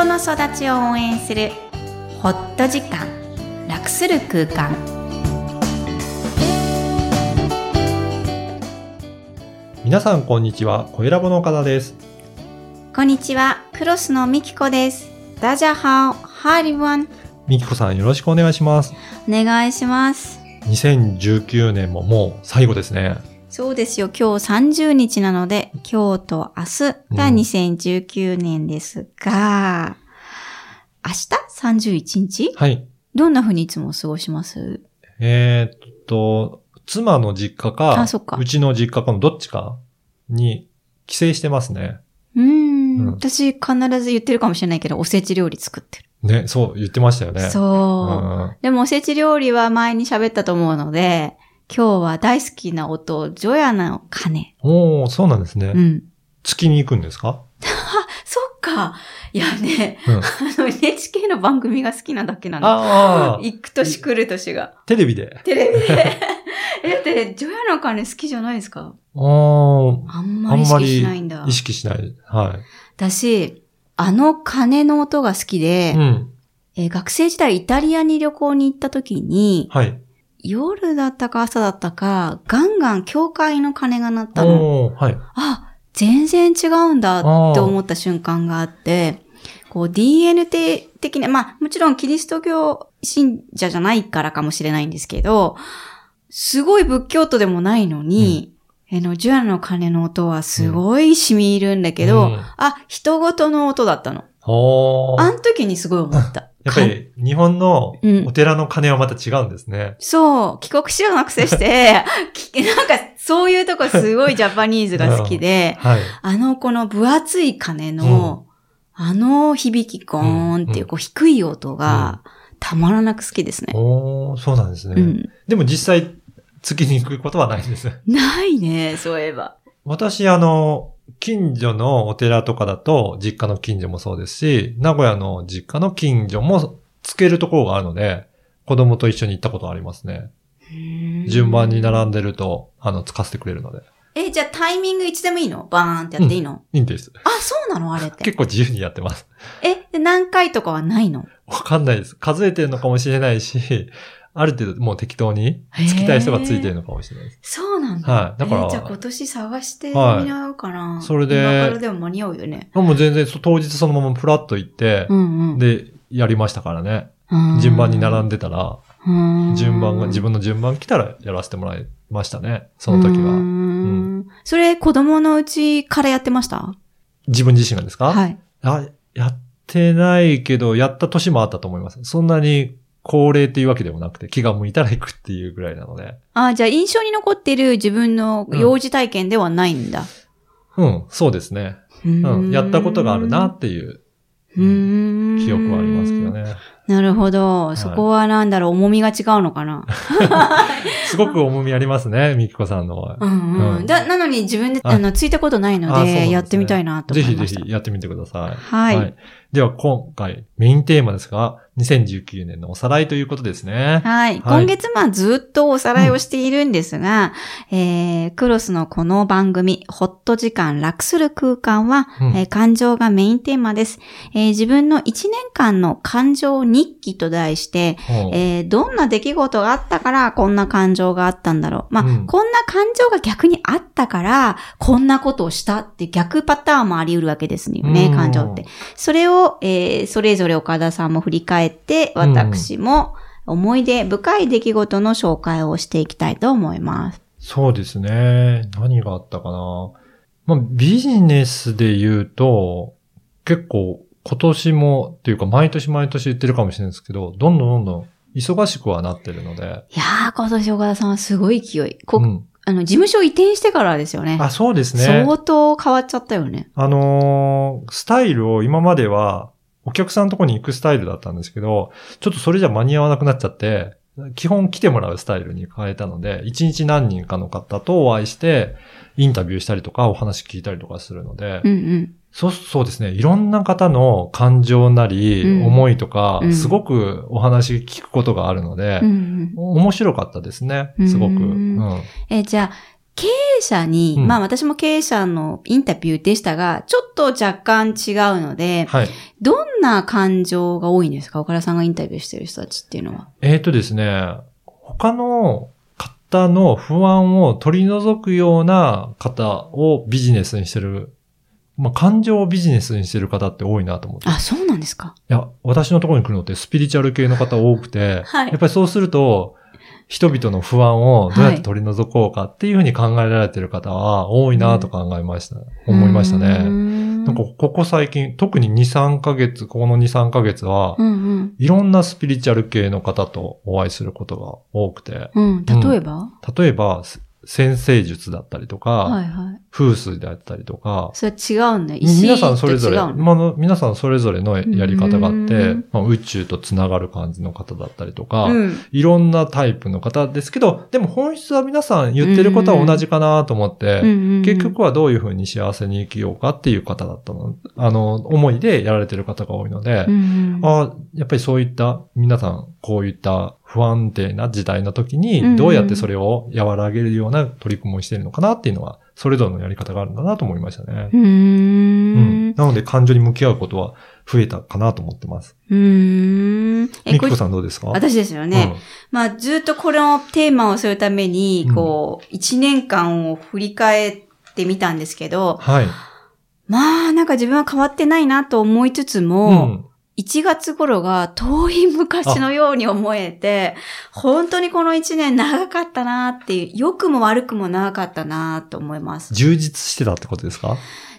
人の育ちを応援するホット時間楽する空間。皆さんこんにちは、小ラボの岡田です。こんにちは。クロスのみきこです。ダジャハオ。ハリワンみきこさんよろしくお願いします。お願いします。2019年ももう最後ですね。そうですよ今日30日なので今日と明日がうん2019年ですが、明日？31日？はい。どんな風にいつも過ごします？えーっと、妻の実家か、あそっかうちの実家かのどっちかに帰省してますね。うーんうん私必ず言ってるかもしれないけど、おせち料理作ってる。ね、そう言ってましたよね。そう。んでもおせち料理は前に喋ったと思うので、今日は大好きな音、ジョヤの鐘。おー、そうなんですね。うん。月に行くんですか？そっか。いやね、うん。あの NHK の番組が好きなだけなの。ああ、行く年来る年が。テレビで。テレビで。え、だって、ジョヤの鐘好きじゃないですか？あーあんまり意識しないんだ意。識しない。は私、あの鐘の音が好きい。で、うん。えー学生時代イタリアに旅行に行った時に、はい。夜だったか朝だったか、ガンガン教会の鐘が鳴ったの。はい。あ、全然違うんだって思った瞬間があって、こう DNA 的な、まあもちろんキリスト教信者じゃないからかもしれないんですけど、すごい仏教徒でもないのに、あの、ジュアの鐘の音はすごい染み入るんだけど、うんあ、人事の音だったの。あの時にすごい思った。やっぱり日本のうんお寺の鐘はまた違うんですね。そう、帰国子女のくせして、きなんかそういうとこすごいジャパニーズが好きで、はい。あのこの分厚い鐘の、あの響きゴーンっていうこう低い音がたまらなく好きですね。おー、そうなんですね。うん。でも実際月に行くことはないんです。ないね、そういえば。私、あの、近所のお寺とかだと、実家の近所もそうですし、名古屋の実家の近所もつけるところがあるので、子供と一緒に行ったことありますね。順番に並んでると、あの、つかせてくれるので。え、じゃあタイミングいつでもいいの？バーンってやっていいの、いいんです。あ、そうなの？あれって。結構自由にやってます。え、で何回とかはないの？わかんないです。数えてるのかもしれないし、ある程度もう適当に、つきたい人がついてるのかもしれないです。そうなんだ。はいだからえーじゃあ今年探してみはいようかな。それで今からでも間に合うよね。もう全然そ当日そのままプラッと行って、うんうん。で、やりましたからね。うん順番に並んでたら、うん順番が、自分の順番来たらやらせてもらいましたね。その時は。んそれ子供のうちからやってました？自分自身がですか？はい。あ、やってないけど、やった年もあったと思います。そんなに高齢っていうわけでもなくて、気が向いたら行くっていうぐらいなので。あ、じゃあ印象に残っている自分の幼児体験ではないんだ。うん、そうですね。ううん、やったことがあるなっていううーん。記憶はありますけど。ね。なるほど。そこはなんだろう、重みが違うのかな。すごく重みありますね、みきこさんのは。うんう。うんんだ、なのに自分で、ああの、ついたことないので、やってみたいなと思ぜいました。ひぜひやってみてください。はいでは今回メインテーマですが、2019年のおさらいということですね。はい。今月、まあ、ずっとおさらいをしているんですが、えー、クロスのこの番組、ホット時間楽する空間は、うんえー感情がメインテーマです。えー自分の1年間の感情日記と題して、えーどんな出来事があったから、こんな感情があったんだろう。まあ、うんこんな感情が逆にあったから、こんなことをしたって逆パターンもあり得るわけですよね、うん感情って。それを、えーそれぞれ岡田さんも振り返って、私も思い出深い出来事の紹介をしていきたいと思います。そうですね。何があったかな。まあ、ビジネスで言うと、結構今年も、っていうか毎年毎年言ってるかもしれないですけど、どんどんどんどん忙しくはなってるので。いやー、今年岡田さんはすごい勢い。こうん。あの、事務所移転してからですよね。あ、そうですね。相当変わっちゃったよね。あのースタイルを今までは、お客さんのとこに行くスタイルだったんですけど、ちょっとそれじゃ間に合わなくなっちゃって、基本来てもらうスタイルに変えたので、一日何人かの方とお会いして、インタビューしたりとか、お話聞いたりとかするので、うんうん。そう、そうですね。いろんな方の感情なり、うん思いとか、うんすごくお話聞くことがあるのでう、んうん面白かったですね。すごく。え、じゃあ、経営者に、うんまあ私も経営者のインタビューでしたが、ちょっと若干違うので、はい。どんな感情が多いんですか？岡田さんがインタビューしてる人たちっていうのは。えーとですね、他の方の不安を取り除くような方をビジネスにしてる、まあ、感情をビジネスにしてる方って多いなと思って。いあ、そうなんですか？や、私のところに来るのってスピリチュアル系の方多くて、はいやっぱりそうすると、人々の不安をどうやって取り除こうかっていうふうに考えられてる方は多いなと考えました。思いましたね。んなんか、ここ最近、特に2、3ヶ月、ここの2、3ヶ月は、うんうん。いろんなスピリチュアル系の方とお会いすることが多くて、うん。例えば、例えば、せ先生術だったりとか、はいはい。風水だったりとか、それ違うんだよ。石皆さんそれぞれ、まあの皆さんそれぞれのやり方があってうん、まあ、宇宙とつながる感じの方だったりとか、うん。いろんなタイプの方ですけど、でも本質は皆さん言ってることは同じかなと思って、結局はどういうふうに幸せに生きようかっていう方だったの、あの、思いでやられてる方が多いので、うんうん、あやっぱりそういった、皆さん、こういった不安定な時代の時うんうに、んどうやってそれを和らげるような取り組みをしているのかなっていうのは、それぞれのやり方があるんだなと思いましたね。うー。うんん。なので、感情に向き合うことは増えたかなと思ってます。うーん。みきこさんどうですか？私ですよね。まあ、ずっとこのテーマをするためにうん、こう、一年間を振り返ってみたんですけうんど、はい。まあ、なんか自分は変わってないなと思いつつうも、ん。1月頃が遠い昔のように思えて、本当にこの1年長かったなっていう、良くも悪くも長かったなと思います。充実してたってことですか？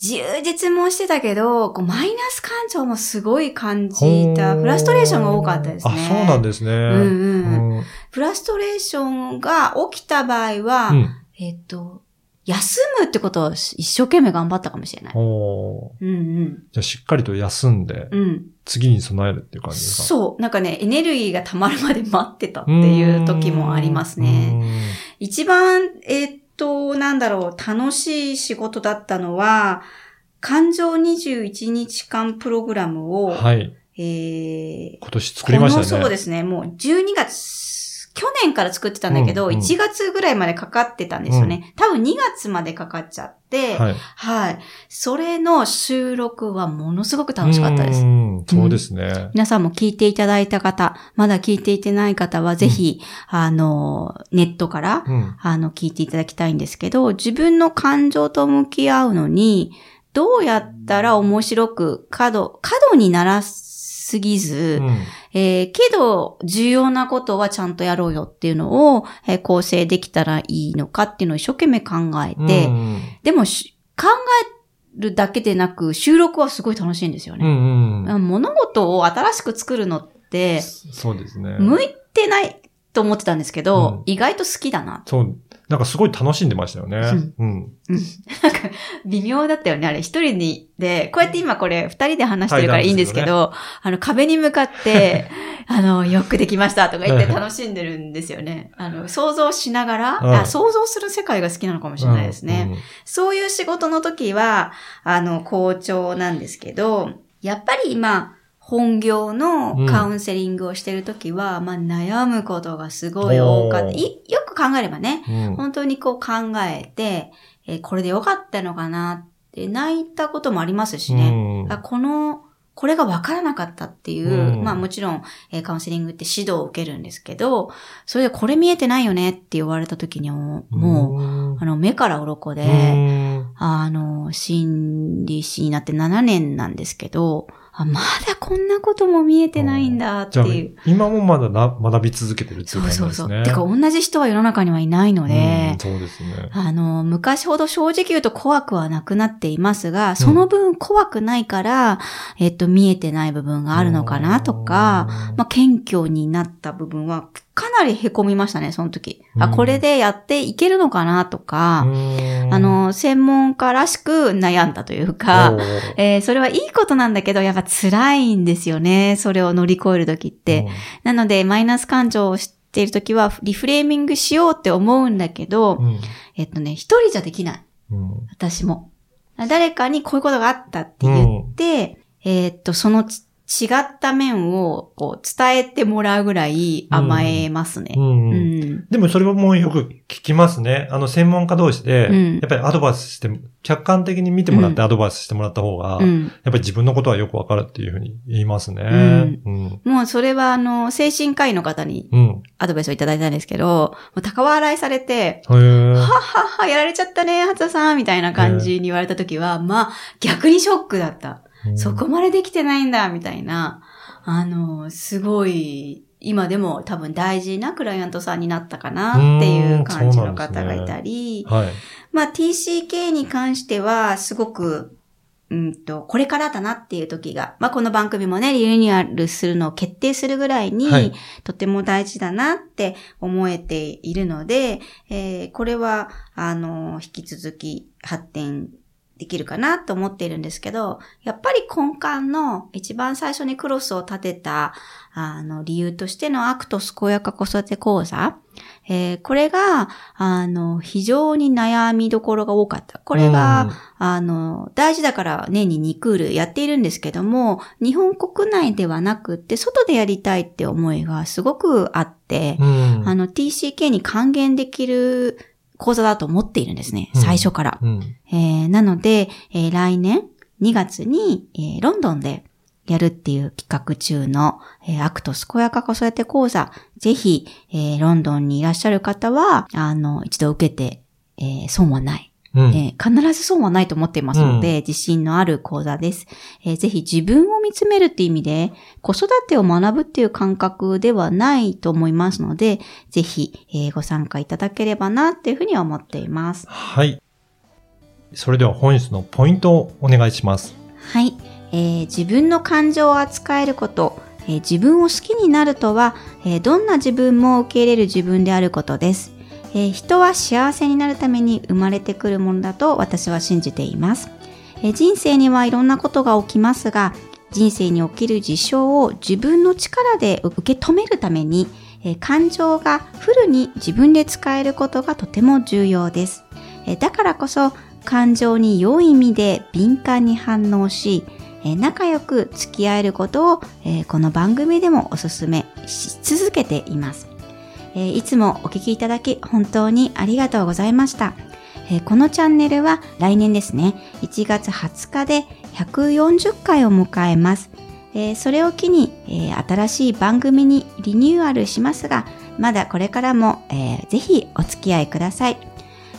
充実もしてたけど、こうマイナス感情もすごい感じた、フラストレーションが多かったですね。あ、そうなんですね。うんうんうんフラストレーションが起きた場合は、うん。えっと、休むってことを一生懸命頑張ったかもしれない。おーうんうん。じゃあしっかりと休んで、うん。次に備えるっていう感じですか？そう。なんかね、エネルギーが溜まるまで待ってたっていう時もありますね。一番、えっと、なんだろう、楽しい仕事だったのは、感情21日間プログラムうを、んはい。えー、今年作りましたね。このそうですね、もう12月、去年から作ってたんだけど、うんうん1月ぐらいまでかかってたんですよね。多分2月までかかっちゃって、はい。はい。それの収録はものすごく楽しかったですう。んそうですね。皆さんも聞いていただいた方、まだ聞いていてない方は、ぜひ、あの、ネットから、うん。あの、聞いていただきたいんですけど、自分の感情と向き合うのに、どうやったら面白く、過度、過度にならすぎず、うんえーけど、重要なことはちゃんとやろうよっていうのを、えー構成できたらいいのかっていうのを一生懸命考えて、うんでもし考えるだけでなく、収録はすごい楽しいんですようね。んうん。物事を新しく作るのって、そうですね。向いてないと思ってたんですけど、うん意外と好きだな。そう。なんかすごい楽しんでましたよね。うん。なんか、微妙だったよね。あれ、一人に、で、こうやって今これ、二人で話してるからいいんですけど、あの、壁に向かって、あの、よくできましたとか言って楽しんでるんですよね。あの、想像しながら、うんあ想像する世界が好きなのかもしれないですね。そういう仕事の時は、あの、好調なんですけど、やっぱり今、本業のカウンセリングをしてる時は、まあ悩むことがすごい多かった。よく考えればね、うん。うん本当にこう考えて、えーこれでよかったのかなって泣いたこともありますしね。うん。あこの、これが分からなかったっていう、うん。まあもちろん、えーカウンセリングって指導を受けるんですけど、それでこれ見えてないよねって言われた時にはもう、もう、うんあの、目から鱗で、うん。あの、心理師になって7年なんですけど、あまだこんなことも見えてないんだっていう。、今もまだな学び続けてるっていうそう感じですね。そうそう。てか、同じ人は世の中にはいないのでうん、そうですね。あの、昔ほど正直言うと怖くはなくなっていますが、その分怖くないから、えっと、見えてない部分があるのかなとか、まあ、謙虚になった部分は、かなり凹みましたね、その時。あ、うんこれでやっていけるのかなとか、うんあ、の、専門家らしく悩んだというかえーそれはいいことなんだけど、やっぱ辛いんですよね。それを乗り越えるときって。なので、マイナス感情を知っているときは、リフレーミングしようって思うんだけど、うんえっとね、一人じゃできない。うん私も。誰かにこういうことがあったって言って、えーっと、そのち違った面をこう伝えてもらうぐらい甘えますね。でもそれはもうよく聞きますね。あの、専門家同士で、やっぱりアドバイスして、客観的に見てもらってアドバイスしてもらった方が、やっぱり自分のことはよくわかるっていうふうに言いますね。もうそれはあの、精神科医の方にアドバイスをいただいたんですけど、もう高笑いされて、ははは、やられちゃったね、初田さん、みたいな感じに言われた時は、まあ、逆にショックだった。そこまでできてないんだ、みたいな。あの、すごい、今でも多分大事なクライアントさんになったかなっていう感じの方がいたり、ね。はい、まあ TCK に関してはすごく、うんと、これからだなっていう時が、まあこの番組もね、リニューアルするのを決定するぐらいに、はい、とても大事だなって思えているので、えー、これは、あの、引き続き発展できるかなと思っているんですけど、やっぱり根幹の一番最初にクロスを立てた、あの、理由としてのアクト健やか子育て講座、えー、これが、あの、非常に悩みどころが多かった。これが、あの、大事だから年に2クールやっているんですけども、日本国内ではなくって、外でやりたいって思いがすごくあって、あの、TCK に還元できる講座だと思っているんですね。最初から。うん、えー、なので、えー、来年2月に、えー、ロンドンでやるっていう企画中の、えー、アクト健やか子育て講座、ぜひ、えー、ロンドンにいらっしゃる方は、あの、一度受けて、えー、損はない。うん、えー、必ず損はないと思っていますので、うん、自信のある講座です、えー、ぜひ自分を見つめるっていう意味で、子育てを学ぶっていう感覚ではないと思いますので、ぜひ、えー、ご参加いただければなっていうふうに思っています。はい。それでは本日のポイントをお願いします。はい。えー、自分の感情を扱えること、えー、自分を好きになるとは、えー、どんな自分も受け入れる自分であることです。えー、人は幸せになるために生まれてくるものだと私は信じています、えー、人生にはいろんなことが起きますが人生に起きる事象を自分の力で受け止めるために、えー、感情がフルに自分で使えることがとても重要です、えだからこそ感情に良い意味で敏感に反応し、え仲良く付き合えることを、えこの番組でもお勧めし続けています。えいつもお聞きいただき本当にありがとうございました。えこのチャンネルは来年ですね、1月20日で140回を迎えます。えそれを機に、え新しい番組にリニューアルしますが、まだこれからも、えー、ぜひお付き合いください。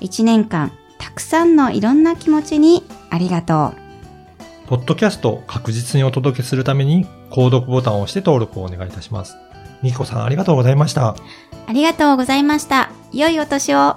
1年間、たくさんのいろんな気持ちにありがとう。ポッドキャストを確実にお届けするために、購読ボタンを押して登録をお願いいたします。みきこさんありがとうございました。ありがとうございました。良いお年を。